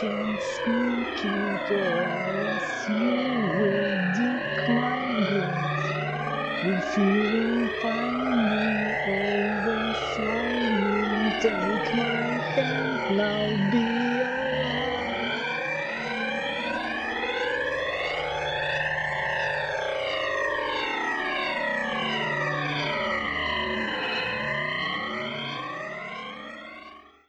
can speak it as you will my it. If you find me overflowing, take my hand now, be